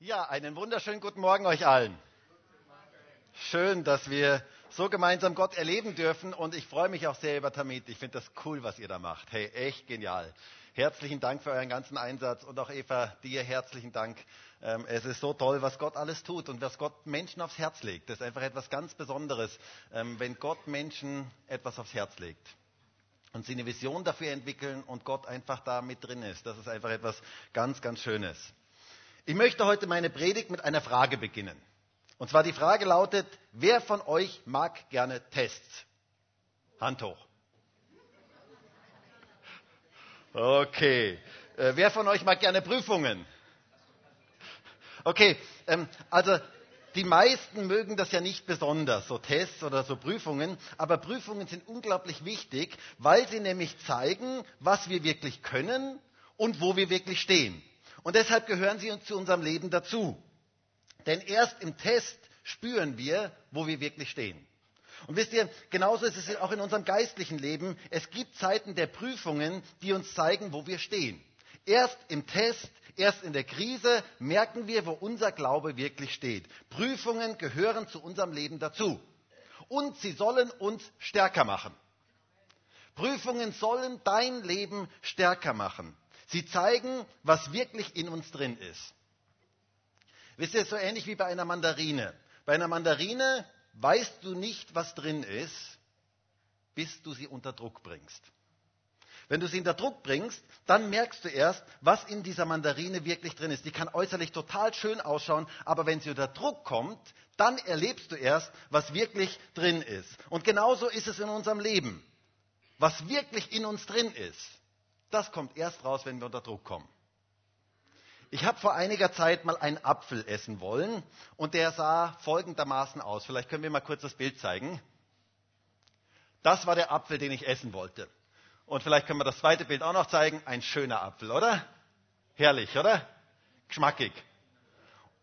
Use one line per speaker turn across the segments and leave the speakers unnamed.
Ja, einen wunderschönen guten Morgen euch allen. Schön, dass wir so gemeinsam Gott erleben dürfen und ich freue mich auch sehr über Tamit. Ich finde das cool, was ihr da macht. Hey, echt genial. Herzlichen Dank für euren ganzen Einsatz und auch Eva, dir herzlichen Dank. Ähm, es ist so toll, was Gott alles tut und was Gott Menschen aufs Herz legt. Das ist einfach etwas ganz Besonderes, ähm, wenn Gott Menschen etwas aufs Herz legt und sie eine Vision dafür entwickeln und Gott einfach da mit drin ist. Das ist einfach etwas ganz, ganz Schönes. Ich möchte heute meine Predigt mit einer Frage beginnen. Und zwar die Frage lautet, wer von euch mag gerne Tests? Hand hoch. Okay. Äh, wer von euch mag gerne Prüfungen? Okay, ähm, also die meisten mögen das ja nicht besonders, so Tests oder so Prüfungen, aber Prüfungen sind unglaublich wichtig, weil sie nämlich zeigen, was wir wirklich können und wo wir wirklich stehen. Und deshalb gehören sie zu unserem Leben dazu. Denn erst im Test spüren wir, wo wir wirklich stehen. Und wisst ihr, genauso ist es auch in unserem geistlichen Leben. Es gibt Zeiten der Prüfungen, die uns zeigen, wo wir stehen. Erst im Test, erst in der Krise merken wir, wo unser Glaube wirklich steht. Prüfungen gehören zu unserem Leben dazu. Und sie sollen uns stärker machen. Prüfungen sollen dein Leben stärker machen. Sie zeigen, was wirklich in uns drin ist. Wisst ihr, so ähnlich wie bei einer Mandarine. Bei einer Mandarine weißt du nicht, was drin ist, bis du sie unter Druck bringst. Wenn du sie unter Druck bringst, dann merkst du erst, was in dieser Mandarine wirklich drin ist. Die kann äußerlich total schön ausschauen, aber wenn sie unter Druck kommt, dann erlebst du erst, was wirklich drin ist. Und genauso ist es in unserem Leben. Was wirklich in uns drin ist, das kommt erst raus, wenn wir unter Druck kommen. Ich habe vor einiger Zeit mal einen Apfel essen wollen und der sah folgendermaßen aus. Vielleicht können wir mal kurz das Bild zeigen. Das war der Apfel, den ich essen wollte. Und vielleicht können wir das zweite Bild auch noch zeigen. Ein schöner Apfel, oder? Herrlich, oder? Geschmackig.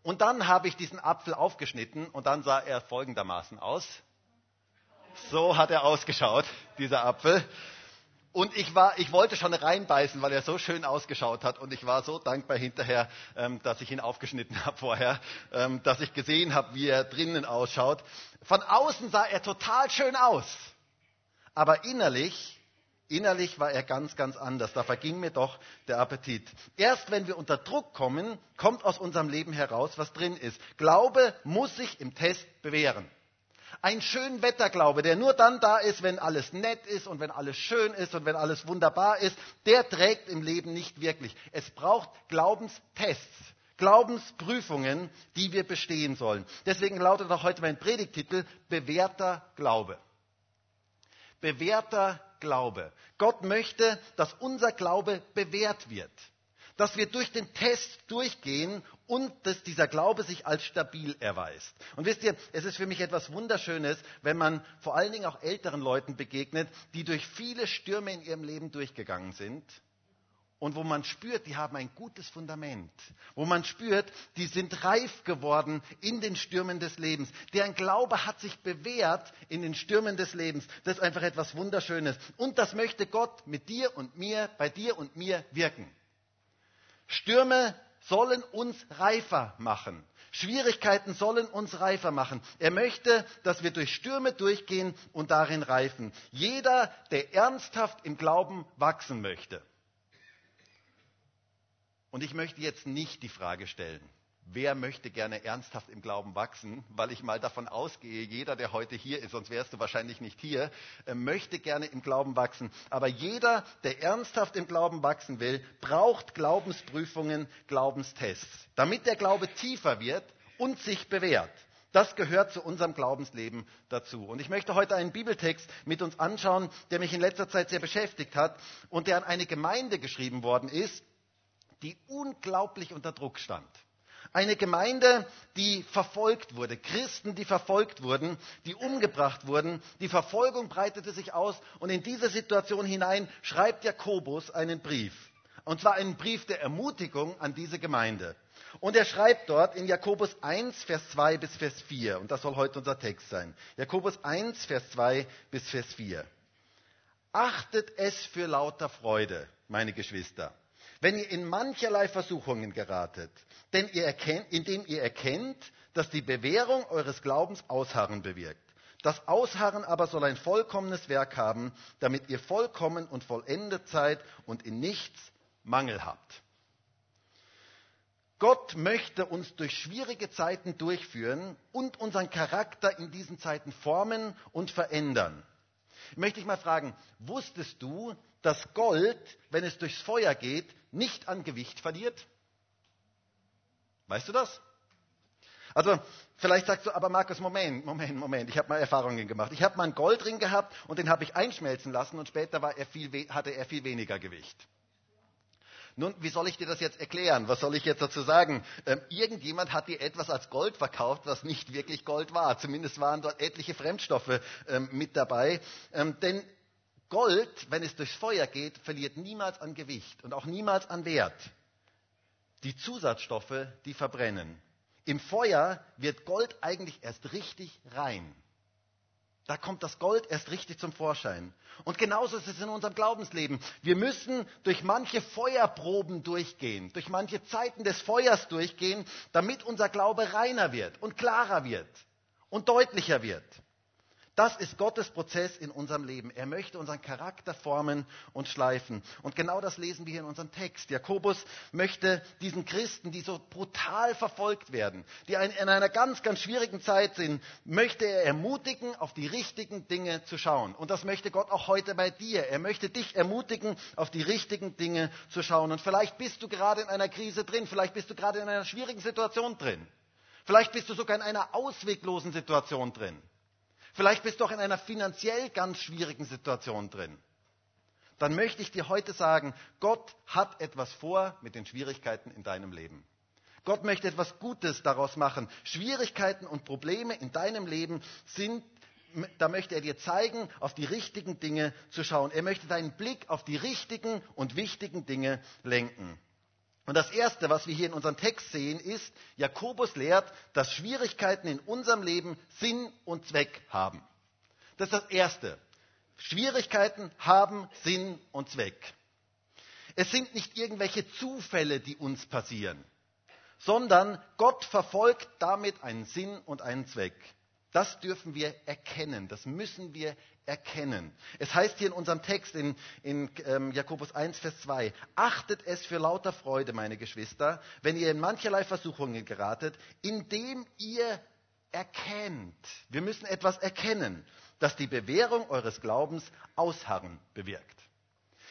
Und dann habe ich diesen Apfel aufgeschnitten und dann sah er folgendermaßen aus. So hat er ausgeschaut, dieser Apfel. Und ich, war, ich wollte schon reinbeißen, weil er so schön ausgeschaut hat. Und ich war so dankbar hinterher, ähm, dass ich ihn aufgeschnitten habe vorher, ähm, dass ich gesehen habe, wie er drinnen ausschaut. Von außen sah er total schön aus. Aber innerlich, innerlich war er ganz, ganz anders. Da verging mir doch der Appetit. Erst wenn wir unter Druck kommen, kommt aus unserem Leben heraus, was drin ist. Glaube muss sich im Test bewähren. Ein Schönwetterglaube, der nur dann da ist, wenn alles nett ist und wenn alles schön ist und wenn alles wunderbar ist, der trägt im Leben nicht wirklich. Es braucht Glaubenstests. Glaubensprüfungen, die wir bestehen sollen. Deswegen lautet auch heute mein Predigtitel Bewährter Glaube. Bewährter Glaube. Gott möchte, dass unser Glaube bewährt wird dass wir durch den Test durchgehen und dass dieser Glaube sich als stabil erweist. Und wisst ihr, es ist für mich etwas Wunderschönes, wenn man vor allen Dingen auch älteren Leuten begegnet, die durch viele Stürme in ihrem Leben durchgegangen sind und wo man spürt, die haben ein gutes Fundament, wo man spürt, die sind reif geworden in den Stürmen des Lebens. Deren Glaube hat sich bewährt in den Stürmen des Lebens. Das ist einfach etwas Wunderschönes. Und das möchte Gott mit dir und mir, bei dir und mir wirken. Stürme sollen uns reifer machen. Schwierigkeiten sollen uns reifer machen. Er möchte, dass wir durch Stürme durchgehen und darin reifen. Jeder, der ernsthaft im Glauben wachsen möchte. Und ich möchte jetzt nicht die Frage stellen, wer möchte gerne ernsthaft im Glauben wachsen, weil ich mal davon ausgehe, jeder, der heute hier ist, sonst wärst du wahrscheinlich nicht hier, äh, möchte gerne im Glauben wachsen. Aber jeder, der ernsthaft im Glauben wachsen will, braucht Glaubensprüfungen, Glaubenstests, damit der Glaube tiefer wird und sich bewährt. Das gehört zu unserem Glaubensleben dazu. Und ich möchte heute einen Bibeltext mit uns anschauen, der mich in letzter Zeit sehr beschäftigt hat und der an eine Gemeinde geschrieben worden ist, die unglaublich unter Druck stand. Eine Gemeinde, die verfolgt wurde, Christen, die verfolgt wurden, die umgebracht wurden. Die Verfolgung breitete sich aus und in diese Situation hinein schreibt Jakobus einen Brief. Und zwar einen Brief der Ermutigung an diese Gemeinde. Und er schreibt dort in Jakobus 1, Vers 2 bis Vers 4, und das soll heute unser Text sein. Jakobus 1, Vers 2 bis Vers 4. Achtet es für lauter Freude, meine Geschwister wenn ihr in mancherlei Versuchungen geratet, denn ihr erkennt, indem ihr erkennt, dass die Bewährung eures Glaubens Ausharren bewirkt. Das Ausharren aber soll ein vollkommenes Werk haben, damit ihr vollkommen und vollendet seid und in nichts Mangel habt. Gott möchte uns durch schwierige Zeiten durchführen und unseren Charakter in diesen Zeiten formen und verändern. Möchte ich mal fragen, wusstest du, dass Gold, wenn es durchs Feuer geht, nicht an Gewicht verliert? Weißt du das? Also vielleicht sagst du, aber Markus, Moment, Moment, Moment, ich habe mal Erfahrungen gemacht. Ich habe mal einen Goldring gehabt und den habe ich einschmelzen lassen und später er viel, hatte er viel weniger Gewicht. Nun, wie soll ich dir das jetzt erklären? Was soll ich jetzt dazu sagen? Ähm, irgendjemand hat dir etwas als Gold verkauft, was nicht wirklich Gold war. Zumindest waren dort etliche Fremdstoffe ähm, mit dabei. Ähm, denn Gold, wenn es durchs Feuer geht, verliert niemals an Gewicht und auch niemals an Wert. Die Zusatzstoffe, die verbrennen. Im Feuer wird Gold eigentlich erst richtig rein. Da kommt das Gold erst richtig zum Vorschein. Und genauso ist es in unserem Glaubensleben. Wir müssen durch manche Feuerproben durchgehen, durch manche Zeiten des Feuers durchgehen, damit unser Glaube reiner wird und klarer wird und deutlicher wird. Das ist Gottes Prozess in unserem Leben. Er möchte unseren Charakter formen und schleifen. Und genau das lesen wir hier in unserem Text. Jakobus möchte diesen Christen, die so brutal verfolgt werden, die in einer ganz, ganz schwierigen Zeit sind, möchte er ermutigen, auf die richtigen Dinge zu schauen. Und das möchte Gott auch heute bei dir. Er möchte dich ermutigen, auf die richtigen Dinge zu schauen. Und vielleicht bist du gerade in einer Krise drin, vielleicht bist du gerade in einer schwierigen Situation drin. Vielleicht bist du sogar in einer ausweglosen Situation drin. Vielleicht bist du auch in einer finanziell ganz schwierigen Situation drin. Dann möchte ich dir heute sagen, Gott hat etwas vor mit den Schwierigkeiten in deinem Leben. Gott möchte etwas Gutes daraus machen. Schwierigkeiten und Probleme in deinem Leben sind, da möchte er dir zeigen, auf die richtigen Dinge zu schauen. Er möchte deinen Blick auf die richtigen und wichtigen Dinge lenken. Und das Erste, was wir hier in unserem Text sehen, ist, Jakobus lehrt, dass Schwierigkeiten in unserem Leben Sinn und Zweck haben. Das ist das Erste. Schwierigkeiten haben Sinn und Zweck. Es sind nicht irgendwelche Zufälle, die uns passieren, sondern Gott verfolgt damit einen Sinn und einen Zweck. Das dürfen wir erkennen, das müssen wir erkennen. Es heißt hier in unserem Text in, in ähm, Jakobus 1, Vers 2, achtet es für lauter Freude, meine Geschwister, wenn ihr in mancherlei Versuchungen geratet, indem ihr erkennt, wir müssen etwas erkennen, dass die Bewährung eures Glaubens Ausharren bewirkt.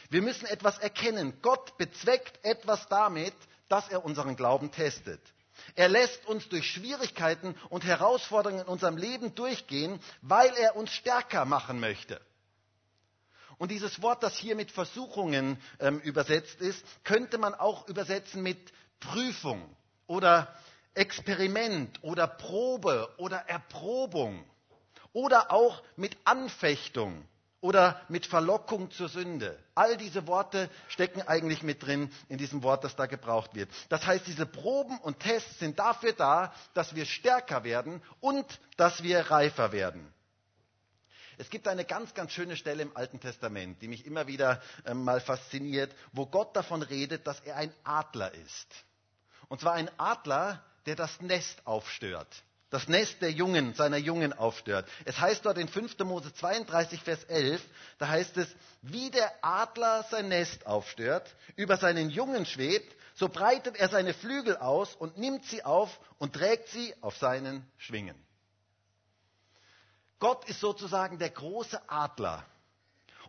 Wir müssen etwas erkennen. Gott bezweckt etwas damit, dass er unseren Glauben testet. Er lässt uns durch Schwierigkeiten und Herausforderungen in unserem Leben durchgehen, weil er uns stärker machen möchte. Und dieses Wort, das hier mit Versuchungen ähm, übersetzt ist, könnte man auch übersetzen mit Prüfung oder Experiment oder Probe oder Erprobung oder auch mit Anfechtung oder mit Verlockung zur Sünde. All diese Worte stecken eigentlich mit drin in diesem Wort, das da gebraucht wird. Das heißt, diese Proben und Tests sind dafür da, dass wir stärker werden und dass wir reifer werden. Es gibt eine ganz, ganz schöne Stelle im Alten Testament, die mich immer wieder äh, mal fasziniert, wo Gott davon redet, dass er ein Adler ist. Und zwar ein Adler, der das Nest aufstört das Nest der Jungen, seiner Jungen aufstört. Es heißt dort in 5. Mose 32, Vers 11, da heißt es, wie der Adler sein Nest aufstört, über seinen Jungen schwebt, so breitet er seine Flügel aus und nimmt sie auf und trägt sie auf seinen Schwingen. Gott ist sozusagen der große Adler.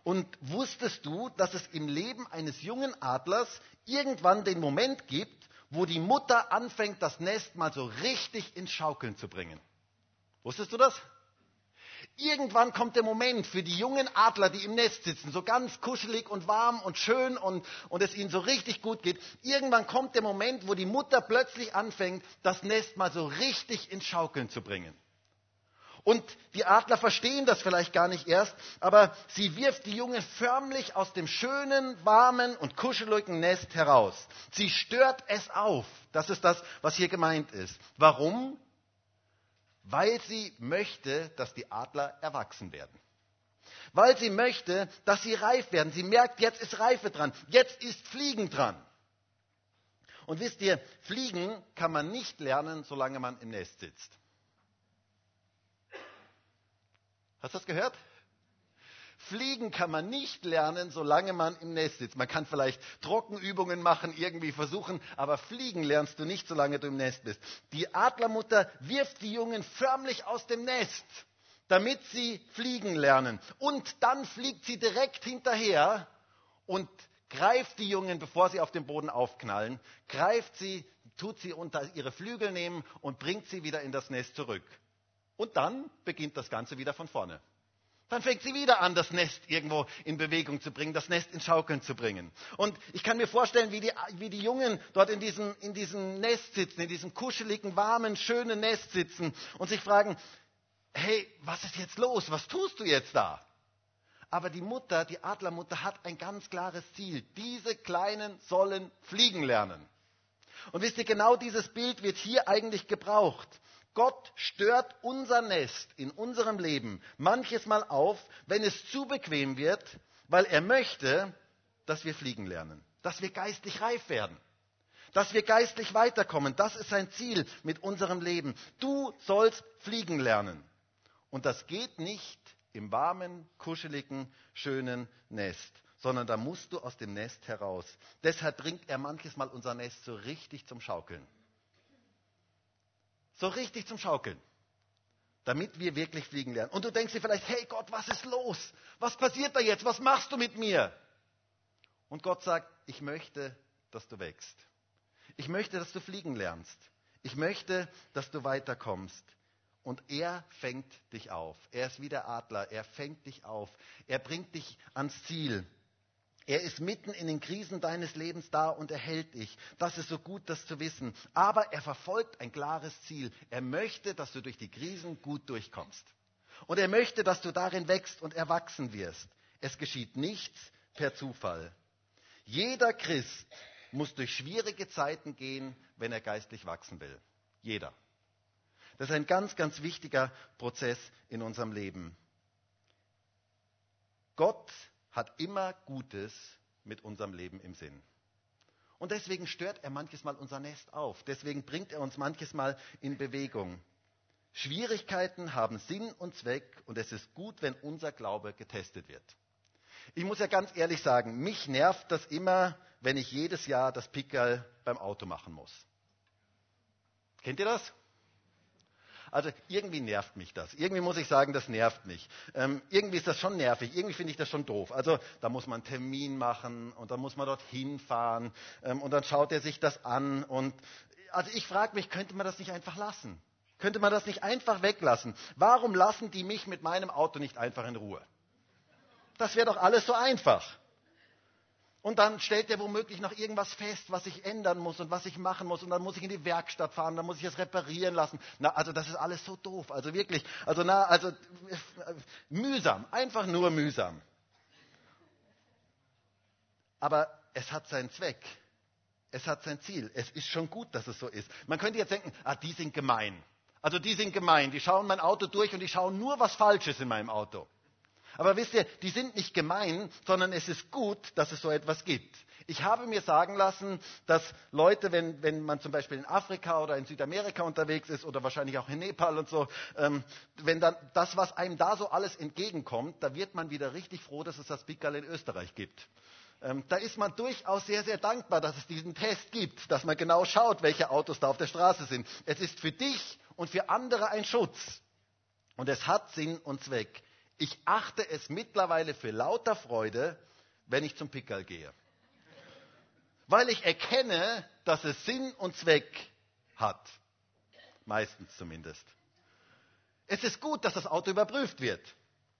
Und wusstest du, dass es im Leben eines jungen Adlers irgendwann den Moment gibt, wo die Mutter anfängt, das Nest mal so richtig ins Schaukeln zu bringen. Wusstest du das? Irgendwann kommt der Moment für die jungen Adler, die im Nest sitzen, so ganz kuschelig und warm und schön und, und es ihnen so richtig gut geht. Irgendwann kommt der Moment, wo die Mutter plötzlich anfängt, das Nest mal so richtig ins Schaukeln zu bringen. Und die Adler verstehen das vielleicht gar nicht erst, aber sie wirft die Junge förmlich aus dem schönen, warmen und kuscheligen Nest heraus. Sie stört es auf. Das ist das, was hier gemeint ist. Warum? Weil sie möchte, dass die Adler erwachsen werden. Weil sie möchte, dass sie reif werden. Sie merkt, jetzt ist Reife dran. Jetzt ist Fliegen dran. Und wisst ihr, fliegen kann man nicht lernen, solange man im Nest sitzt. Hast du das gehört? Fliegen kann man nicht lernen, solange man im Nest sitzt. Man kann vielleicht Trockenübungen machen, irgendwie versuchen, aber fliegen lernst du nicht, solange du im Nest bist. Die Adlermutter wirft die Jungen förmlich aus dem Nest, damit sie fliegen lernen. Und dann fliegt sie direkt hinterher und greift die Jungen, bevor sie auf dem Boden aufknallen, greift sie, tut sie unter ihre Flügel nehmen und bringt sie wieder in das Nest zurück. Und dann beginnt das Ganze wieder von vorne. Dann fängt sie wieder an, das Nest irgendwo in Bewegung zu bringen, das Nest in Schaukeln zu bringen. Und ich kann mir vorstellen, wie die, wie die Jungen dort in diesem, in diesem Nest sitzen, in diesem kuscheligen, warmen, schönen Nest sitzen und sich fragen, hey, was ist jetzt los? Was tust du jetzt da? Aber die Mutter, die Adlermutter, hat ein ganz klares Ziel. Diese Kleinen sollen fliegen lernen. Und wisst ihr, genau dieses Bild wird hier eigentlich gebraucht. Gott stört unser Nest in unserem Leben manches Mal auf, wenn es zu bequem wird, weil er möchte, dass wir fliegen lernen, dass wir geistlich reif werden, dass wir geistlich weiterkommen. Das ist sein Ziel mit unserem Leben. Du sollst fliegen lernen. Und das geht nicht im warmen, kuscheligen, schönen Nest, sondern da musst du aus dem Nest heraus. Deshalb bringt er manches Mal unser Nest so richtig zum Schaukeln so richtig zum Schaukeln, damit wir wirklich fliegen lernen. Und du denkst dir vielleicht, hey Gott, was ist los? Was passiert da jetzt? Was machst du mit mir? Und Gott sagt, ich möchte, dass du wächst. Ich möchte, dass du fliegen lernst. Ich möchte, dass du weiterkommst. Und er fängt dich auf. Er ist wie der Adler. Er fängt dich auf. Er bringt dich ans Ziel. Er ist mitten in den Krisen deines Lebens da und er hält dich. Das ist so gut, das zu wissen. Aber er verfolgt ein klares Ziel. Er möchte, dass du durch die Krisen gut durchkommst. Und er möchte, dass du darin wächst und erwachsen wirst. Es geschieht nichts per Zufall. Jeder Christ muss durch schwierige Zeiten gehen, wenn er geistlich wachsen will. Jeder. Das ist ein ganz, ganz wichtiger Prozess in unserem Leben. Gott hat immer Gutes mit unserem Leben im Sinn. Und deswegen stört er manches Mal unser Nest auf. Deswegen bringt er uns manches Mal in Bewegung. Schwierigkeiten haben Sinn und Zweck und es ist gut, wenn unser Glaube getestet wird. Ich muss ja ganz ehrlich sagen, mich nervt das immer, wenn ich jedes Jahr das Pickerl beim Auto machen muss. Kennt ihr das? Also irgendwie nervt mich das. Irgendwie muss ich sagen, das nervt mich. Ähm, irgendwie ist das schon nervig. Irgendwie finde ich das schon doof. Also da muss man einen Termin machen und dann muss man dort hinfahren ähm, und dann schaut er sich das an. Und also ich frage mich, könnte man das nicht einfach lassen? Könnte man das nicht einfach weglassen? Warum lassen die mich mit meinem Auto nicht einfach in Ruhe? Das wäre doch alles so einfach. Und dann stellt er womöglich noch irgendwas fest, was ich ändern muss und was ich machen muss. Und dann muss ich in die Werkstatt fahren, dann muss ich es reparieren lassen. Na, also das ist alles so doof. Also wirklich, also na, also mühsam, einfach nur mühsam. Aber es hat seinen Zweck. Es hat sein Ziel. Es ist schon gut, dass es so ist. Man könnte jetzt denken, ah, die sind gemein. Also die sind gemein. Die schauen mein Auto durch und die schauen nur, was falsch ist in meinem Auto. Aber wisst ihr, die sind nicht gemein, sondern es ist gut, dass es so etwas gibt. Ich habe mir sagen lassen, dass Leute, wenn, wenn man zum Beispiel in Afrika oder in Südamerika unterwegs ist oder wahrscheinlich auch in Nepal und so, ähm, wenn dann das, was einem da so alles entgegenkommt, da wird man wieder richtig froh, dass es das Pickerl in Österreich gibt. Ähm, da ist man durchaus sehr, sehr dankbar, dass es diesen Test gibt, dass man genau schaut, welche Autos da auf der Straße sind. Es ist für dich und für andere ein Schutz. Und es hat Sinn und Zweck. Ich achte es mittlerweile für lauter Freude, wenn ich zum Pickerl gehe. Weil ich erkenne, dass es Sinn und Zweck hat. Meistens zumindest. Es ist gut, dass das Auto überprüft wird.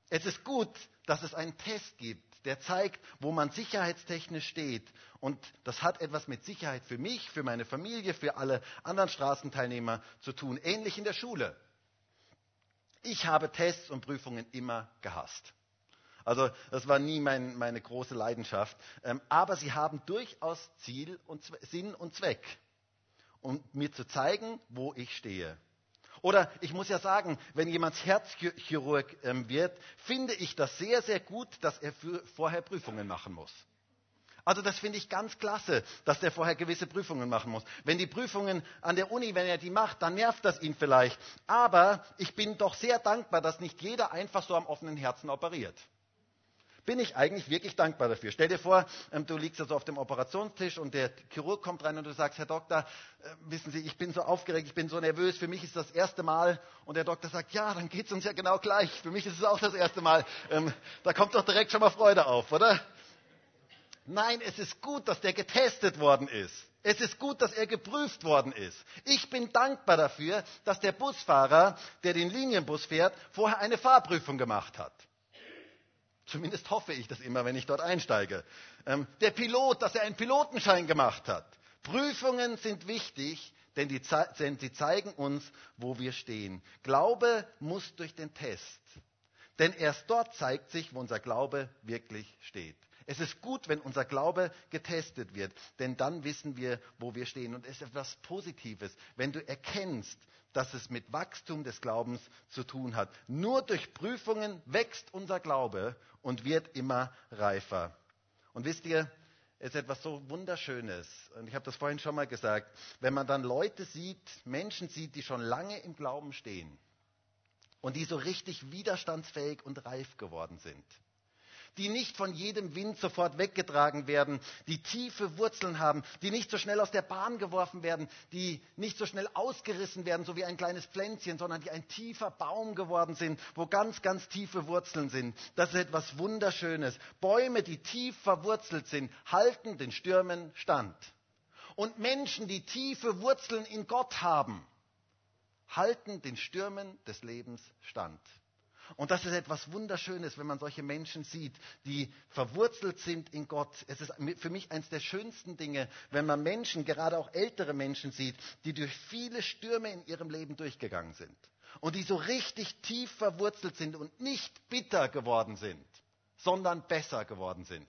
Es ist gut, dass es einen Test gibt, der zeigt, wo man sicherheitstechnisch steht. Und das hat etwas mit Sicherheit für mich, für meine Familie, für alle anderen Straßenteilnehmer zu tun. Ähnlich in der Schule. Ich habe Tests und Prüfungen immer gehasst. Also das war nie mein, meine große Leidenschaft. Ähm, aber sie haben durchaus Ziel und Sinn und Zweck, um mir zu zeigen, wo ich stehe. Oder ich muss ja sagen, wenn jemand Herzchirurg ähm, wird, finde ich das sehr, sehr gut, dass er für, vorher Prüfungen machen muss. Also das finde ich ganz klasse, dass der vorher gewisse Prüfungen machen muss. Wenn die Prüfungen an der Uni, wenn er die macht, dann nervt das ihn vielleicht. Aber ich bin doch sehr dankbar, dass nicht jeder einfach so am offenen Herzen operiert. Bin ich eigentlich wirklich dankbar dafür. Stell dir vor, ähm, du liegst also auf dem Operationstisch und der Chirurg kommt rein und du sagst, Herr Doktor, äh, wissen Sie, ich bin so aufgeregt, ich bin so nervös, für mich ist das erste Mal. Und der Doktor sagt, ja, dann geht es uns ja genau gleich. Für mich ist es auch das erste Mal. Ähm, da kommt doch direkt schon mal Freude auf, oder? Nein, es ist gut, dass der getestet worden ist. Es ist gut, dass er geprüft worden ist. Ich bin dankbar dafür, dass der Busfahrer, der den Linienbus fährt, vorher eine Fahrprüfung gemacht hat. Zumindest hoffe ich das immer, wenn ich dort einsteige. Ähm, der Pilot, dass er einen Pilotenschein gemacht hat. Prüfungen sind wichtig, denn, die, denn sie zeigen uns, wo wir stehen. Glaube muss durch den Test. Denn erst dort zeigt sich, wo unser Glaube wirklich steht. Es ist gut, wenn unser Glaube getestet wird, denn dann wissen wir, wo wir stehen. Und es ist etwas Positives, wenn du erkennst, dass es mit Wachstum des Glaubens zu tun hat. Nur durch Prüfungen wächst unser Glaube und wird immer reifer. Und wisst ihr, es ist etwas so Wunderschönes. Und ich habe das vorhin schon mal gesagt. Wenn man dann Leute sieht, Menschen sieht, die schon lange im Glauben stehen und die so richtig widerstandsfähig und reif geworden sind die nicht von jedem Wind sofort weggetragen werden, die tiefe Wurzeln haben, die nicht so schnell aus der Bahn geworfen werden, die nicht so schnell ausgerissen werden, so wie ein kleines Pflänzchen, sondern die ein tiefer Baum geworden sind, wo ganz, ganz tiefe Wurzeln sind. Das ist etwas Wunderschönes. Bäume, die tief verwurzelt sind, halten den Stürmen stand. Und Menschen, die tiefe Wurzeln in Gott haben, halten den Stürmen des Lebens stand. Und das ist etwas Wunderschönes, wenn man solche Menschen sieht, die verwurzelt sind in Gott. Es ist für mich eines der schönsten Dinge, wenn man Menschen, gerade auch ältere Menschen sieht, die durch viele Stürme in ihrem Leben durchgegangen sind. Und die so richtig tief verwurzelt sind und nicht bitter geworden sind, sondern besser geworden sind.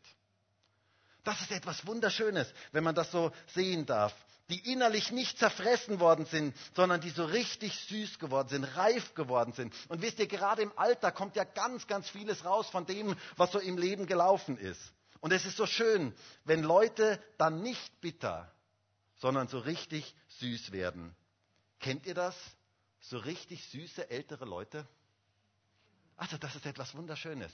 Das ist etwas Wunderschönes, wenn man das so sehen darf die innerlich nicht zerfressen worden sind, sondern die so richtig süß geworden sind, reif geworden sind. Und wisst ihr, gerade im Alter kommt ja ganz, ganz vieles raus von dem, was so im Leben gelaufen ist. Und es ist so schön, wenn Leute dann nicht bitter, sondern so richtig süß werden. Kennt ihr das? So richtig süße ältere Leute? Also das ist etwas Wunderschönes.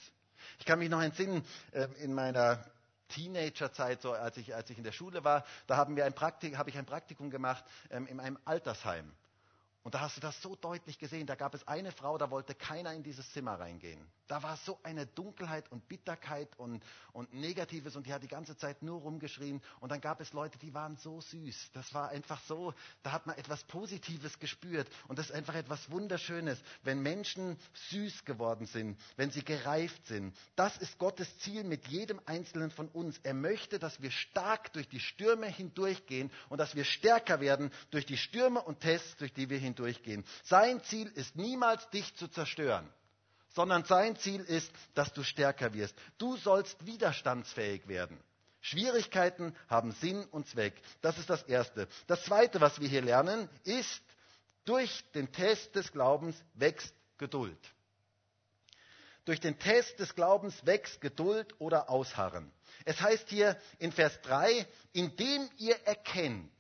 Ich kann mich noch entsinnen, äh, in meiner Teenagerzeit, so als ich, als ich in der Schule war, da haben wir ein Praktik, habe ich ein Praktikum gemacht ähm, in einem Altersheim. Und da hast du das so deutlich gesehen. Da gab es eine Frau, da wollte keiner in dieses Zimmer reingehen. Da war so eine Dunkelheit und Bitterkeit und, und Negatives und die hat die ganze Zeit nur rumgeschrien. Und dann gab es Leute, die waren so süß. Das war einfach so, da hat man etwas Positives gespürt. Und das ist einfach etwas Wunderschönes, wenn Menschen süß geworden sind, wenn sie gereift sind. Das ist Gottes Ziel mit jedem Einzelnen von uns. Er möchte, dass wir stark durch die Stürme hindurchgehen und dass wir stärker werden durch die Stürme und Tests, durch die wir hindurchgehen hindurchgehen. Sein Ziel ist niemals, dich zu zerstören, sondern sein Ziel ist, dass du stärker wirst. Du sollst widerstandsfähig werden. Schwierigkeiten haben Sinn und Zweck. Das ist das Erste. Das Zweite, was wir hier lernen, ist, durch den Test des Glaubens wächst Geduld. Durch den Test des Glaubens wächst Geduld oder Ausharren. Es heißt hier in Vers 3, indem ihr erkennt,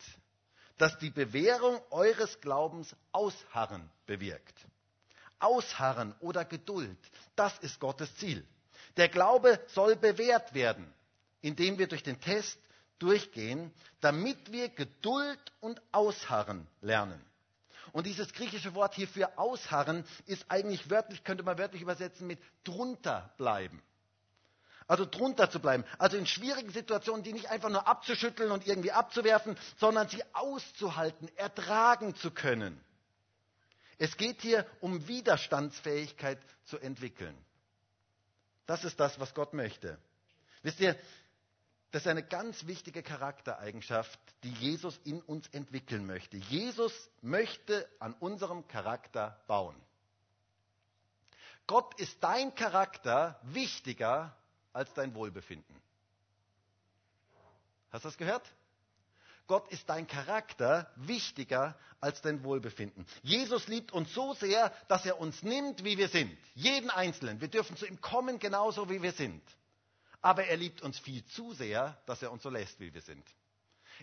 dass die Bewährung eures Glaubens Ausharren bewirkt. Ausharren oder Geduld, das ist Gottes Ziel. Der Glaube soll bewährt werden, indem wir durch den Test durchgehen, damit wir Geduld und Ausharren lernen. Und dieses griechische Wort hier für Ausharren ist eigentlich wörtlich, könnte man wörtlich übersetzen mit drunter bleiben. Also drunter zu bleiben. Also in schwierigen Situationen, die nicht einfach nur abzuschütteln und irgendwie abzuwerfen, sondern sie auszuhalten, ertragen zu können. Es geht hier um Widerstandsfähigkeit zu entwickeln. Das ist das, was Gott möchte. Wisst ihr, das ist eine ganz wichtige Charaktereigenschaft, die Jesus in uns entwickeln möchte. Jesus möchte an unserem Charakter bauen. Gott ist dein Charakter wichtiger als dein Wohlbefinden. Hast du das gehört? Gott ist dein Charakter wichtiger als dein Wohlbefinden. Jesus liebt uns so sehr, dass er uns nimmt, wie wir sind. Jeden Einzelnen. Wir dürfen zu ihm kommen, genauso wie wir sind. aber er liebt uns viel zu sehr, dass er uns so lässt, wie wir sind.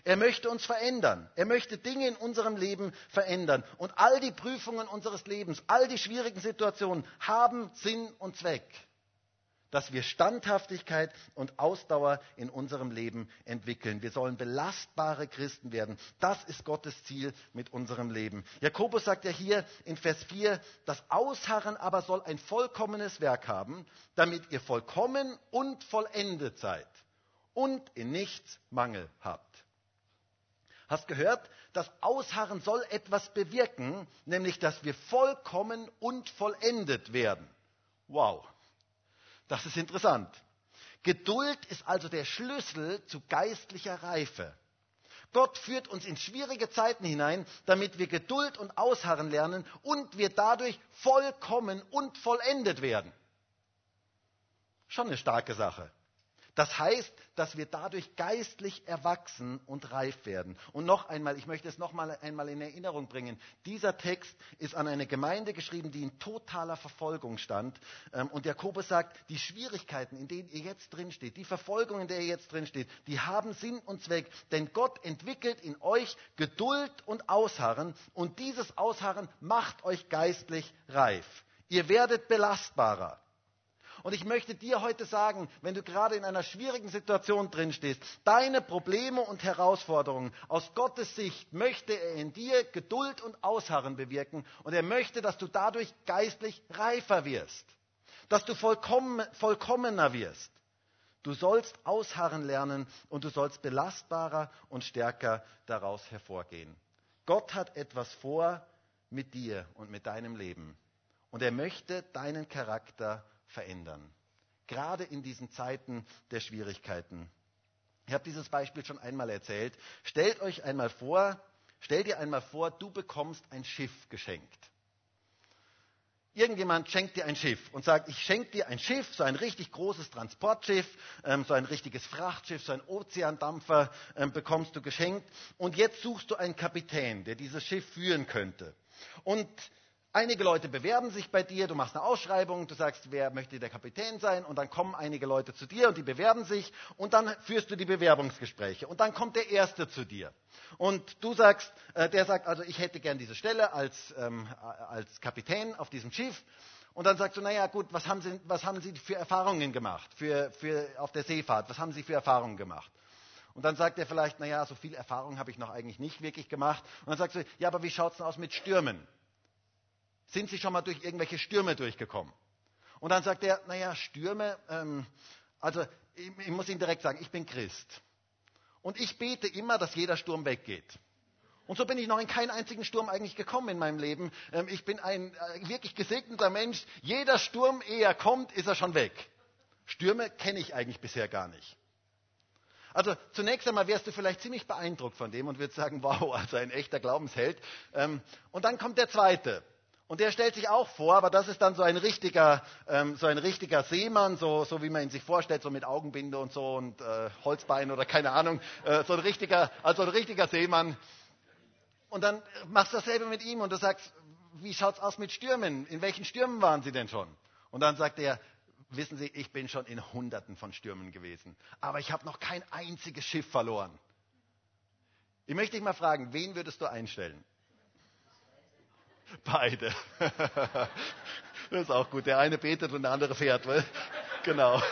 Er möchte uns verändern. Er möchte Dinge in unserem Leben verändern. Und all die Prüfungen unseres Lebens, all die schwierigen Situationen haben Sinn und Zweck dass wir Standhaftigkeit und Ausdauer in unserem Leben entwickeln. Wir sollen belastbare Christen werden. Das ist Gottes Ziel mit unserem Leben. Jakobus sagt ja hier in Vers 4, das Ausharren aber soll ein vollkommenes Werk haben, damit ihr vollkommen und vollendet seid und in nichts Mangel habt. Hast gehört? Das Ausharren soll etwas bewirken, nämlich dass wir vollkommen und vollendet werden. Wow. Das ist interessant. Geduld ist also der Schlüssel zu geistlicher Reife. Gott führt uns in schwierige Zeiten hinein, damit wir Geduld und Ausharren lernen und wir dadurch vollkommen und vollendet werden. Schon eine starke Sache. Das heißt, dass wir dadurch geistlich erwachsen und reif werden. Und noch einmal, ich möchte es noch mal einmal in Erinnerung bringen. Dieser Text ist an eine Gemeinde geschrieben, die in totaler Verfolgung stand. Ähm, und Jakobus sagt, die Schwierigkeiten, in denen ihr jetzt drin steht, die Verfolgung, in der ihr jetzt drin steht, die haben Sinn und Zweck. Denn Gott entwickelt in euch Geduld und Ausharren. Und dieses Ausharren macht euch geistlich reif. Ihr werdet belastbarer. Und ich möchte dir heute sagen, wenn du gerade in einer schwierigen Situation drin stehst, deine Probleme und Herausforderungen aus Gottes Sicht möchte er in dir Geduld und Ausharren bewirken und er möchte, dass du dadurch geistlich reifer wirst, dass du vollkommen, vollkommener wirst. Du sollst ausharren lernen und du sollst belastbarer und stärker daraus hervorgehen. Gott hat etwas vor mit dir und mit deinem Leben. Und er möchte deinen Charakter verändern. Gerade in diesen Zeiten der Schwierigkeiten. Ich habe dieses Beispiel schon einmal erzählt. Stellt euch einmal vor, stell dir einmal vor, du bekommst ein Schiff geschenkt. Irgendjemand schenkt dir ein Schiff und sagt, ich schenke dir ein Schiff, so ein richtig großes Transportschiff, ähm, so ein richtiges Frachtschiff, so ein Ozeandampfer ähm, bekommst du geschenkt. Und jetzt suchst du einen Kapitän, der dieses Schiff führen könnte. Und Einige Leute bewerben sich bei dir, du machst eine Ausschreibung, du sagst, wer möchte der Kapitän sein und dann kommen einige Leute zu dir und die bewerben sich und dann führst du die Bewerbungsgespräche und dann kommt der Erste zu dir und du sagst, äh, der sagt also, ich hätte gern diese Stelle als, ähm, als Kapitän auf diesem Schiff und dann sagst du, naja gut, was haben Sie, was haben Sie für Erfahrungen gemacht für, für, auf der Seefahrt, was haben Sie für Erfahrungen gemacht? Und dann sagt er vielleicht, naja, so viel Erfahrung habe ich noch eigentlich nicht wirklich gemacht. Und dann sagst du, ja, aber wie schaut es denn aus mit Stürmen? Sind Sie schon mal durch irgendwelche Stürme durchgekommen? Und dann sagt er, naja, Stürme, ähm, also ich, ich muss Ihnen direkt sagen, ich bin Christ. Und ich bete immer, dass jeder Sturm weggeht. Und so bin ich noch in keinen einzigen Sturm eigentlich gekommen in meinem Leben. Ähm, ich bin ein äh, wirklich gesegneter Mensch. Jeder Sturm, ehe er kommt, ist er schon weg. Stürme kenne ich eigentlich bisher gar nicht. Also zunächst einmal wärst du vielleicht ziemlich beeindruckt von dem und würdest sagen, wow, also ein echter Glaubensheld. Ähm, und dann kommt der zweite. Und der stellt sich auch vor, aber das ist dann so ein richtiger, ähm, so ein richtiger Seemann, so, so wie man ihn sich vorstellt, so mit Augenbinde und so und äh, Holzbein oder keine Ahnung, äh, so ein richtiger, also ein richtiger Seemann. Und dann machst du dasselbe mit ihm und du sagst, wie schaut's aus mit Stürmen? In welchen Stürmen waren Sie denn schon? Und dann sagt er, wissen Sie, ich bin schon in Hunderten von Stürmen gewesen, aber ich habe noch kein einziges Schiff verloren. Ich möchte dich mal fragen, wen würdest du einstellen? Beide. Das ist auch gut. Der eine betet und der andere fährt. Genau.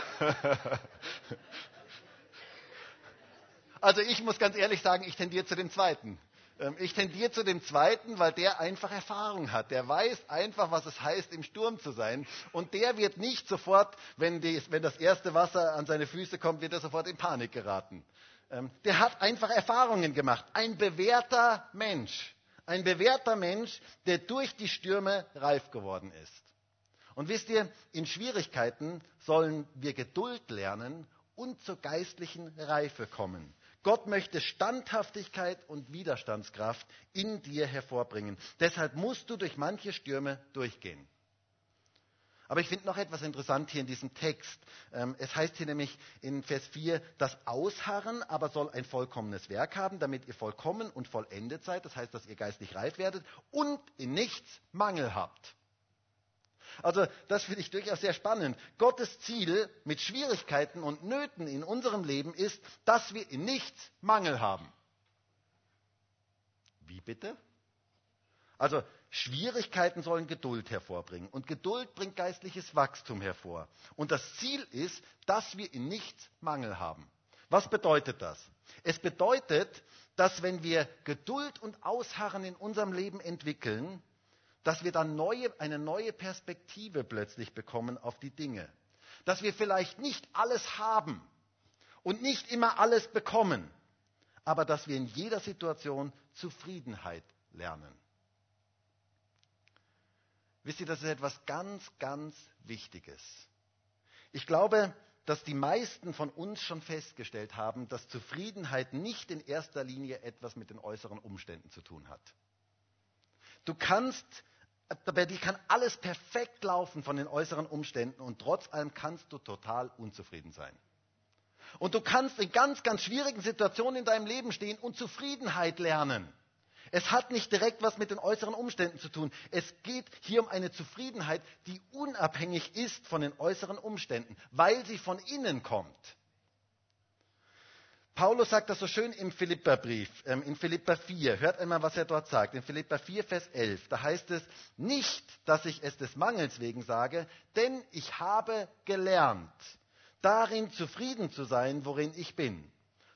Also ich muss ganz ehrlich sagen, ich tendiere zu dem Zweiten. Ähm, ich tendiere zu dem Zweiten, weil der einfach Erfahrung hat. Der weiß einfach, was es heißt, im Sturm zu sein. Und der wird nicht sofort, wenn, die, wenn das erste Wasser an seine Füße kommt, wird er sofort in Panik geraten. Ähm, der hat einfach Erfahrungen gemacht. Ein bewährter Mensch. Ein bewährter Mensch, der durch die Stürme reif geworden ist. Und wisst ihr, in Schwierigkeiten sollen wir Geduld lernen und zur geistlichen Reife kommen. Gott möchte Standhaftigkeit und Widerstandskraft in dir hervorbringen. Deshalb musst du durch manche Stürme durchgehen. Aber ich finde noch etwas interessant hier in diesem Text. Ähm, es heißt hier nämlich in Vers 4, das Ausharren aber soll ein vollkommenes Werk haben, damit ihr vollkommen und vollendet seid. Das heißt, dass ihr geistlich reif werdet und in nichts Mangel habt. Also das finde ich durchaus sehr spannend. Gottes Ziel mit Schwierigkeiten und Nöten in unserem Leben ist, dass wir in nichts Mangel haben. Wie bitte? Also Schwierigkeiten sollen Geduld hervorbringen und Geduld bringt geistliches Wachstum hervor. Und das Ziel ist, dass wir in nichts Mangel haben. Was bedeutet das? Es bedeutet, dass wenn wir Geduld und Ausharren in unserem Leben entwickeln, dass wir dann neue, eine neue Perspektive plötzlich bekommen auf die Dinge. Dass wir vielleicht nicht alles haben und nicht immer alles bekommen, aber dass wir in jeder Situation Zufriedenheit lernen. Wisst ihr, das ist etwas ganz, ganz Wichtiges. Ich glaube, dass die meisten von uns schon festgestellt haben, dass Zufriedenheit nicht in erster Linie etwas mit den äußeren Umständen zu tun hat. Du kannst, bei dir kann alles perfekt laufen von den äußeren Umständen und trotz allem kannst du total unzufrieden sein. Und du kannst in ganz, ganz schwierigen Situationen in deinem Leben stehen und Zufriedenheit lernen. Es hat nicht direkt was mit den äußeren Umständen zu tun. Es geht hier um eine Zufriedenheit, die unabhängig ist von den äußeren Umständen, weil sie von innen kommt. Paulus sagt das so schön im Philipperbrief, ähm, in Philipper 4. Hört einmal, was er dort sagt. In Philipper 4, Vers 11. Da heißt es, nicht, dass ich es des Mangels wegen sage, denn ich habe gelernt, darin zufrieden zu sein, worin ich bin.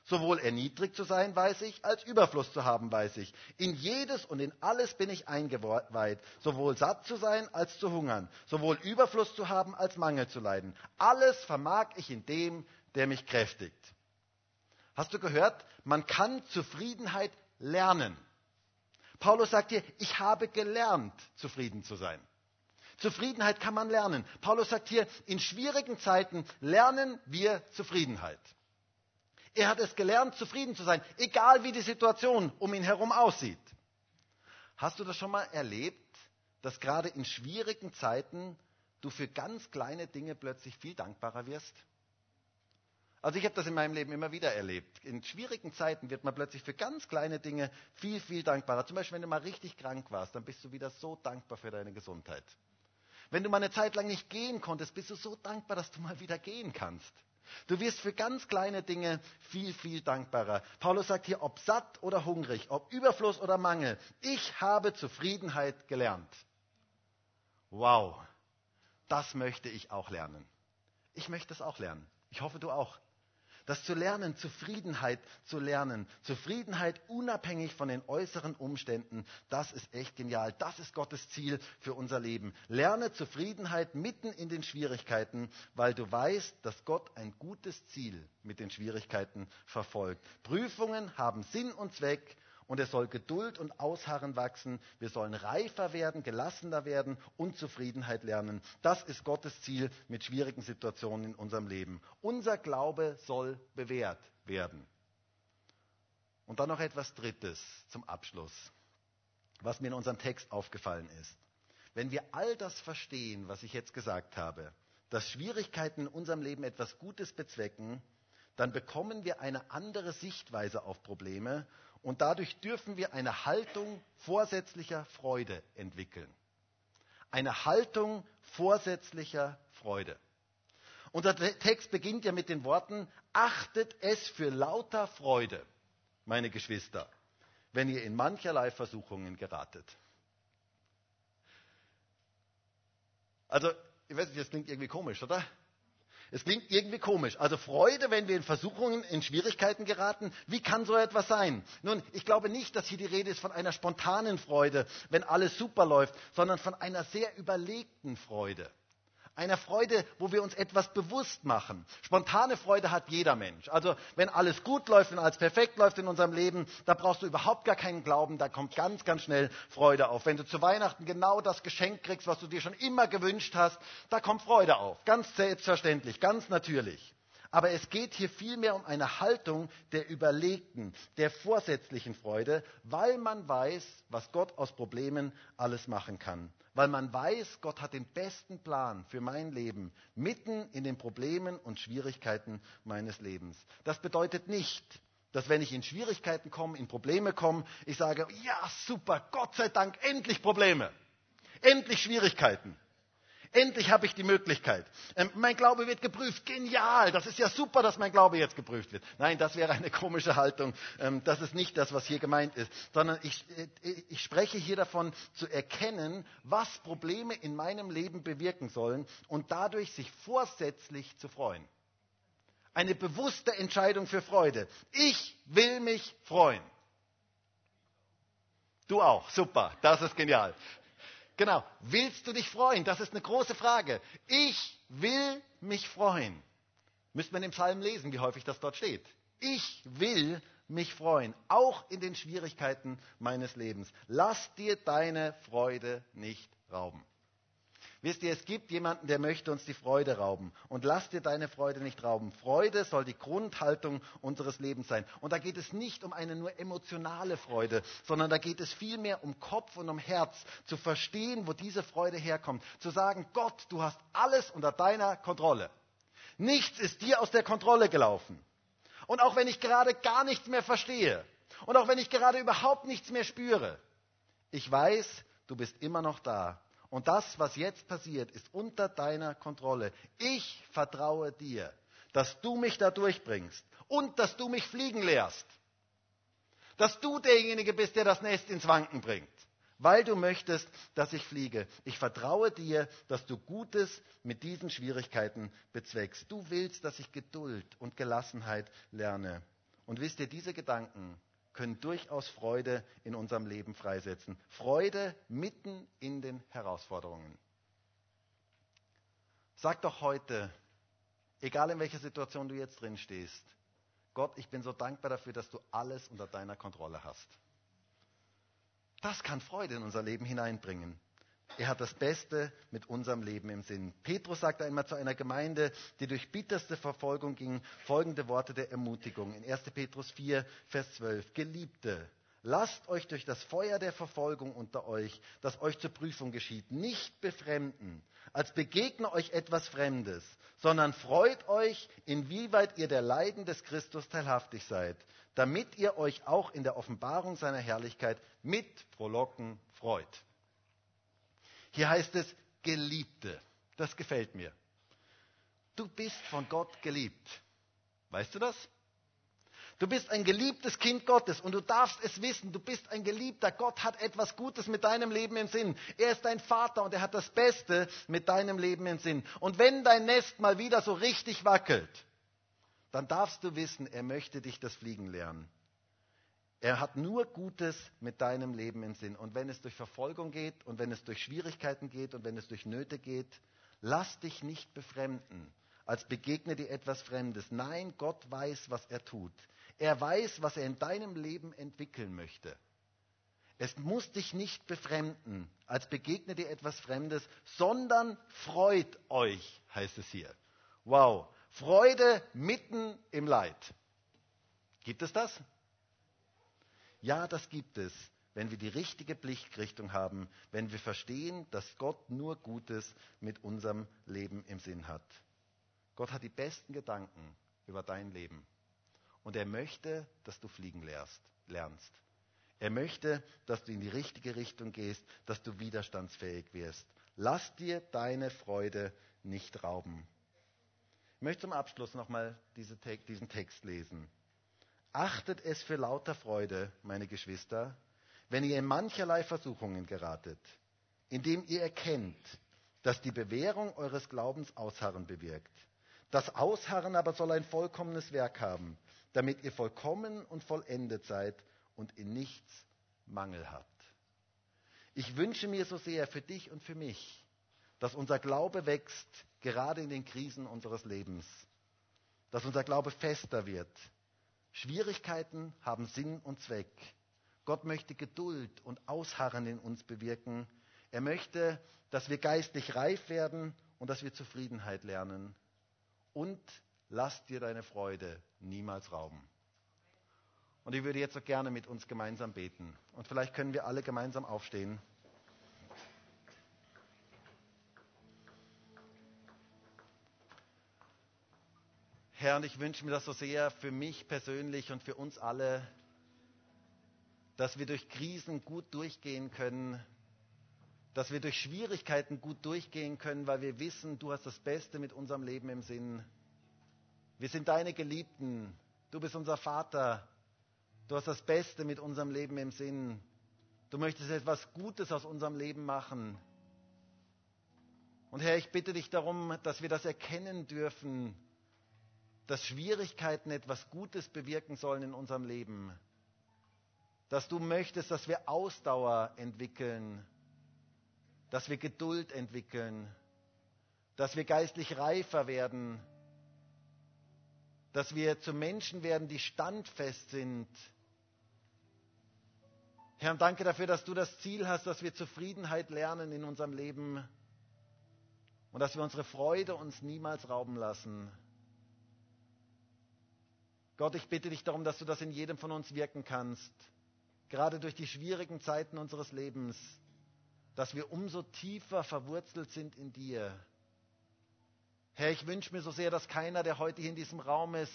Sowohl erniedrigt zu sein, weiß ich, als Überfluss zu haben, weiß ich. In jedes und in alles bin ich eingeweiht, sowohl satt zu sein als zu hungern, sowohl Überfluss zu haben als Mangel zu leiden. Alles vermag ich in dem, der mich kräftigt. Hast du gehört? Man kann Zufriedenheit lernen. Paulus sagt hier, ich habe gelernt, zufrieden zu sein. Zufriedenheit kann man lernen. Paulus sagt hier, in schwierigen Zeiten lernen wir Zufriedenheit. Er hat es gelernt, zufrieden zu sein, egal wie die Situation um ihn herum aussieht. Hast du das schon mal erlebt, dass gerade in schwierigen Zeiten du für ganz kleine Dinge plötzlich viel dankbarer wirst? Also ich habe das in meinem Leben immer wieder erlebt. In schwierigen Zeiten wird man plötzlich für ganz kleine Dinge viel, viel dankbarer. Zum Beispiel, wenn du mal richtig krank warst, dann bist du wieder so dankbar für deine Gesundheit. Wenn du mal eine Zeit lang nicht gehen konntest, bist du so dankbar, dass du mal wieder gehen kannst. Du wirst für ganz kleine Dinge viel, viel dankbarer. Paulus sagt hier, ob satt oder hungrig, ob Überfluss oder Mangel, ich habe Zufriedenheit gelernt. Wow, das möchte ich auch lernen. Ich möchte es auch lernen. Ich hoffe, du auch. Das zu lernen, Zufriedenheit zu lernen, Zufriedenheit unabhängig von den äußeren Umständen, das ist echt genial. Das ist Gottes Ziel für unser Leben. Lerne Zufriedenheit mitten in den Schwierigkeiten, weil du weißt, dass Gott ein gutes Ziel mit den Schwierigkeiten verfolgt. Prüfungen haben Sinn und Zweck und es soll Geduld und Ausharren wachsen. Wir sollen reifer werden, gelassener werden und Zufriedenheit lernen. Das ist Gottes Ziel mit schwierigen Situationen in unserem Leben. Unser Glaube soll bewährt werden. Und dann noch etwas Drittes zum Abschluss, was mir in unserem Text aufgefallen ist. Wenn wir all das verstehen, was ich jetzt gesagt habe, dass Schwierigkeiten in unserem Leben etwas Gutes bezwecken, dann bekommen wir eine andere Sichtweise auf Probleme und dadurch dürfen wir eine Haltung vorsätzlicher Freude entwickeln. Eine Haltung vorsätzlicher Freude. Und der Text beginnt ja mit den Worten, achtet es für lauter Freude, meine Geschwister, wenn ihr in mancherlei Versuchungen geratet. Also, ich weiß nicht, das klingt irgendwie komisch, oder? Es klingt irgendwie komisch. Also Freude, wenn wir in Versuchungen, in Schwierigkeiten geraten. Wie kann so etwas sein? Nun, ich glaube nicht, dass hier die Rede ist von einer spontanen Freude, wenn alles super läuft, sondern von einer sehr überlegten Freude. Einer Freude, wo wir uns etwas bewusst machen. Spontane Freude hat jeder Mensch. Also wenn alles gut läuft und alles perfekt läuft in unserem Leben, da brauchst du überhaupt gar keinen Glauben, da kommt ganz, ganz schnell Freude auf. Wenn du zu Weihnachten genau das Geschenk kriegst, was du dir schon immer gewünscht hast, da kommt Freude auf. Ganz selbstverständlich, ganz natürlich. Aber es geht hier vielmehr um eine Haltung der überlegten, der vorsätzlichen Freude, weil man weiß, was Gott aus Problemen alles machen kann. Weil man weiß, Gott hat den besten Plan für mein Leben, mitten in den Problemen und Schwierigkeiten meines Lebens. Das bedeutet nicht, dass wenn ich in Schwierigkeiten komme, in Probleme komme, ich sage, ja super, Gott sei Dank, endlich Probleme, endlich Schwierigkeiten. Endlich habe ich die Möglichkeit. Ähm, mein Glaube wird geprüft. Genial. Das ist ja super, dass mein Glaube jetzt geprüft wird. Nein, das wäre eine komische Haltung. Ähm, das ist nicht das, was hier gemeint ist. Sondern ich, äh, ich spreche hier davon, zu erkennen, was Probleme in meinem Leben bewirken sollen und dadurch sich vorsätzlich zu freuen. Eine bewusste Entscheidung für Freude. Ich will mich freuen. Du auch. Super. Das ist genial. Genau. Willst du dich freuen? Das ist eine große Frage. Ich will mich freuen. Müsste man im Psalm lesen, wie häufig das dort steht. Ich will mich freuen, auch in den Schwierigkeiten meines Lebens. Lass dir deine Freude nicht rauben. Wisst ihr, es gibt jemanden, der möchte uns die Freude rauben. Und lass dir deine Freude nicht rauben. Freude soll die Grundhaltung unseres Lebens sein. Und da geht es nicht um eine nur emotionale Freude, sondern da geht es vielmehr um Kopf und um Herz, zu verstehen, wo diese Freude herkommt. Zu sagen, Gott, du hast alles unter deiner Kontrolle. Nichts ist dir aus der Kontrolle gelaufen. Und auch wenn ich gerade gar nichts mehr verstehe und auch wenn ich gerade überhaupt nichts mehr spüre, ich weiß, du bist immer noch da und das, was jetzt passiert, ist unter deiner Kontrolle. Ich vertraue dir, dass du mich da durchbringst und dass du mich fliegen lehrst. Dass du derjenige bist, der das Nest ins Wanken bringt. Weil du möchtest, dass ich fliege. Ich vertraue dir, dass du Gutes mit diesen Schwierigkeiten bezweckst. Du willst, dass ich Geduld und Gelassenheit lerne. Und wisst ihr, diese Gedanken, können durchaus Freude in unserem Leben freisetzen. Freude mitten in den Herausforderungen. Sag doch heute, egal in welcher Situation du jetzt drin stehst, Gott, ich bin so dankbar dafür, dass du alles unter deiner Kontrolle hast. Das kann Freude in unser Leben hineinbringen. Er hat das Beste mit unserem Leben im Sinn. Petrus sagte einmal zu einer Gemeinde, die durch bitterste Verfolgung ging, folgende Worte der Ermutigung in 1. Petrus 4, Vers 12. Geliebte, lasst euch durch das Feuer der Verfolgung unter euch, das euch zur Prüfung geschieht, nicht befremden, als begegne euch etwas Fremdes, sondern freut euch, inwieweit ihr der Leiden des Christus teilhaftig seid, damit ihr euch auch in der Offenbarung seiner Herrlichkeit mit Frohlocken freut. Hier heißt es Geliebte. Das gefällt mir. Du bist von Gott geliebt. Weißt du das? Du bist ein geliebtes Kind Gottes und du darfst es wissen, du bist ein geliebter. Gott hat etwas Gutes mit deinem Leben im Sinn. Er ist dein Vater und er hat das Beste mit deinem Leben im Sinn. Und wenn dein Nest mal wieder so richtig wackelt, dann darfst du wissen, er möchte dich das Fliegen lernen. Er hat nur Gutes mit deinem Leben im Sinn. Und wenn es durch Verfolgung geht und wenn es durch Schwierigkeiten geht und wenn es durch Nöte geht, lass dich nicht befremden, als begegne dir etwas Fremdes. Nein, Gott weiß, was er tut. Er weiß, was er in deinem Leben entwickeln möchte. Es muss dich nicht befremden, als begegne dir etwas Fremdes, sondern freut euch, heißt es hier. Wow, Freude mitten im Leid. Gibt es das? Ja, das gibt es, wenn wir die richtige Blickrichtung haben, wenn wir verstehen, dass Gott nur Gutes mit unserem Leben im Sinn hat. Gott hat die besten Gedanken über dein Leben. Und er möchte, dass du fliegen lernst. Er möchte, dass du in die richtige Richtung gehst, dass du widerstandsfähig wirst. Lass dir deine Freude nicht rauben. Ich möchte zum Abschluss nochmal diese, diesen Text lesen. Achtet es für lauter Freude, meine Geschwister, wenn ihr in mancherlei Versuchungen geratet, indem ihr erkennt, dass die Bewährung eures Glaubens Ausharren bewirkt. Das Ausharren aber soll ein vollkommenes Werk haben, damit ihr vollkommen und vollendet seid und in nichts Mangel habt. Ich wünsche mir so sehr für dich und für mich, dass unser Glaube wächst, gerade in den Krisen unseres Lebens, dass unser Glaube fester wird, Schwierigkeiten haben Sinn und Zweck. Gott möchte Geduld und Ausharren in uns bewirken. Er möchte, dass wir geistlich reif werden und dass wir Zufriedenheit lernen. Und lass dir deine Freude niemals rauben. Und ich würde jetzt so gerne mit uns gemeinsam beten. Und vielleicht können wir alle gemeinsam aufstehen. Herr, und ich wünsche mir das so sehr für mich persönlich und für uns alle, dass wir durch Krisen gut durchgehen können, dass wir durch Schwierigkeiten gut durchgehen können, weil wir wissen, du hast das Beste mit unserem Leben im Sinn. Wir sind deine Geliebten, du bist unser Vater, du hast das Beste mit unserem Leben im Sinn. Du möchtest etwas Gutes aus unserem Leben machen. Und Herr, ich bitte dich darum, dass wir das erkennen dürfen, dass Schwierigkeiten etwas Gutes bewirken sollen in unserem Leben. Dass du möchtest, dass wir Ausdauer entwickeln, dass wir Geduld entwickeln, dass wir geistlich reifer werden, dass wir zu Menschen werden, die standfest sind. Herr, danke dafür, dass du das Ziel hast, dass wir Zufriedenheit lernen in unserem Leben und dass wir unsere Freude uns niemals rauben lassen. Gott, ich bitte dich darum, dass du das in jedem von uns wirken kannst, gerade durch die schwierigen Zeiten unseres Lebens, dass wir umso tiefer verwurzelt sind in dir. Herr, ich wünsche mir so sehr, dass keiner, der heute hier in diesem Raum ist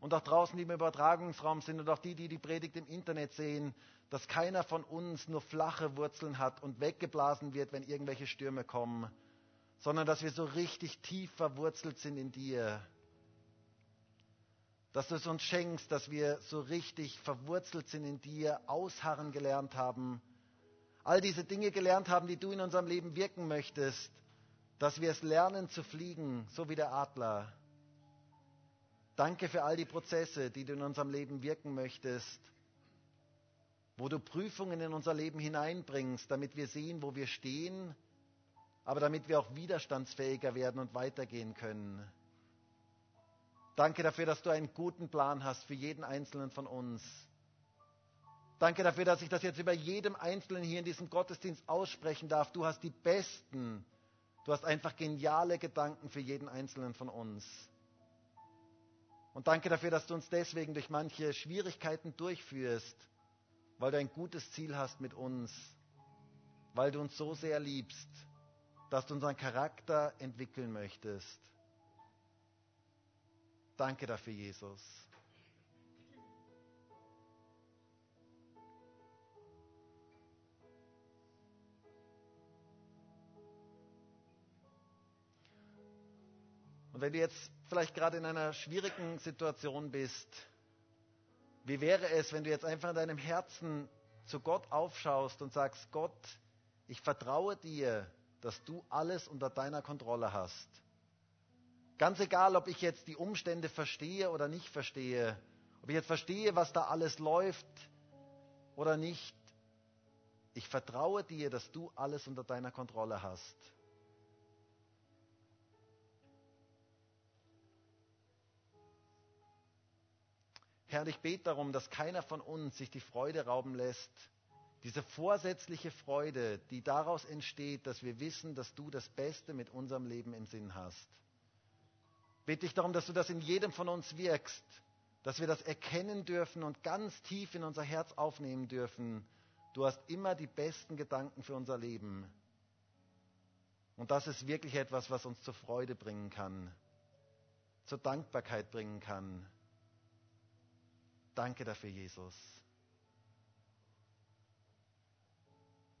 und auch draußen, im Übertragungsraum sind und auch die, die die Predigt im Internet sehen, dass keiner von uns nur flache Wurzeln hat und weggeblasen wird, wenn irgendwelche Stürme kommen, sondern dass wir so richtig tief verwurzelt sind in dir. Dass du es uns schenkst, dass wir so richtig verwurzelt sind in dir, ausharren gelernt haben, all diese Dinge gelernt haben, die du in unserem Leben wirken möchtest, dass wir es lernen zu fliegen, so wie der Adler. Danke für all die Prozesse, die du in unserem Leben wirken möchtest, wo du Prüfungen in unser Leben hineinbringst, damit wir sehen, wo wir stehen, aber damit wir auch widerstandsfähiger werden und weitergehen können. Danke dafür, dass du einen guten Plan hast für jeden Einzelnen von uns. Danke dafür, dass ich das jetzt über jedem Einzelnen hier in diesem Gottesdienst aussprechen darf. Du hast die besten, du hast einfach geniale Gedanken für jeden Einzelnen von uns. Und danke dafür, dass du uns deswegen durch manche Schwierigkeiten durchführst, weil du ein gutes Ziel hast mit uns, weil du uns so sehr liebst dass du unseren Charakter entwickeln möchtest. Danke dafür, Jesus. Und wenn du jetzt vielleicht gerade in einer schwierigen Situation bist, wie wäre es, wenn du jetzt einfach in deinem Herzen zu Gott aufschaust und sagst, Gott, ich vertraue dir, dass du alles unter deiner Kontrolle hast. Ganz egal, ob ich jetzt die Umstände verstehe oder nicht verstehe, ob ich jetzt verstehe, was da alles läuft oder nicht, ich vertraue dir, dass du alles unter deiner Kontrolle hast. Herr, ich bete darum, dass keiner von uns sich die Freude rauben lässt, diese vorsätzliche Freude, die daraus entsteht, dass wir wissen, dass du das Beste mit unserem Leben im Sinn hast. Bitte ich darum, dass du das in jedem von uns wirkst, dass wir das erkennen dürfen und ganz tief in unser Herz aufnehmen dürfen. Du hast immer die besten Gedanken für unser Leben. Und das ist wirklich etwas, was uns zur Freude bringen kann, zur Dankbarkeit bringen kann. Danke dafür, Jesus.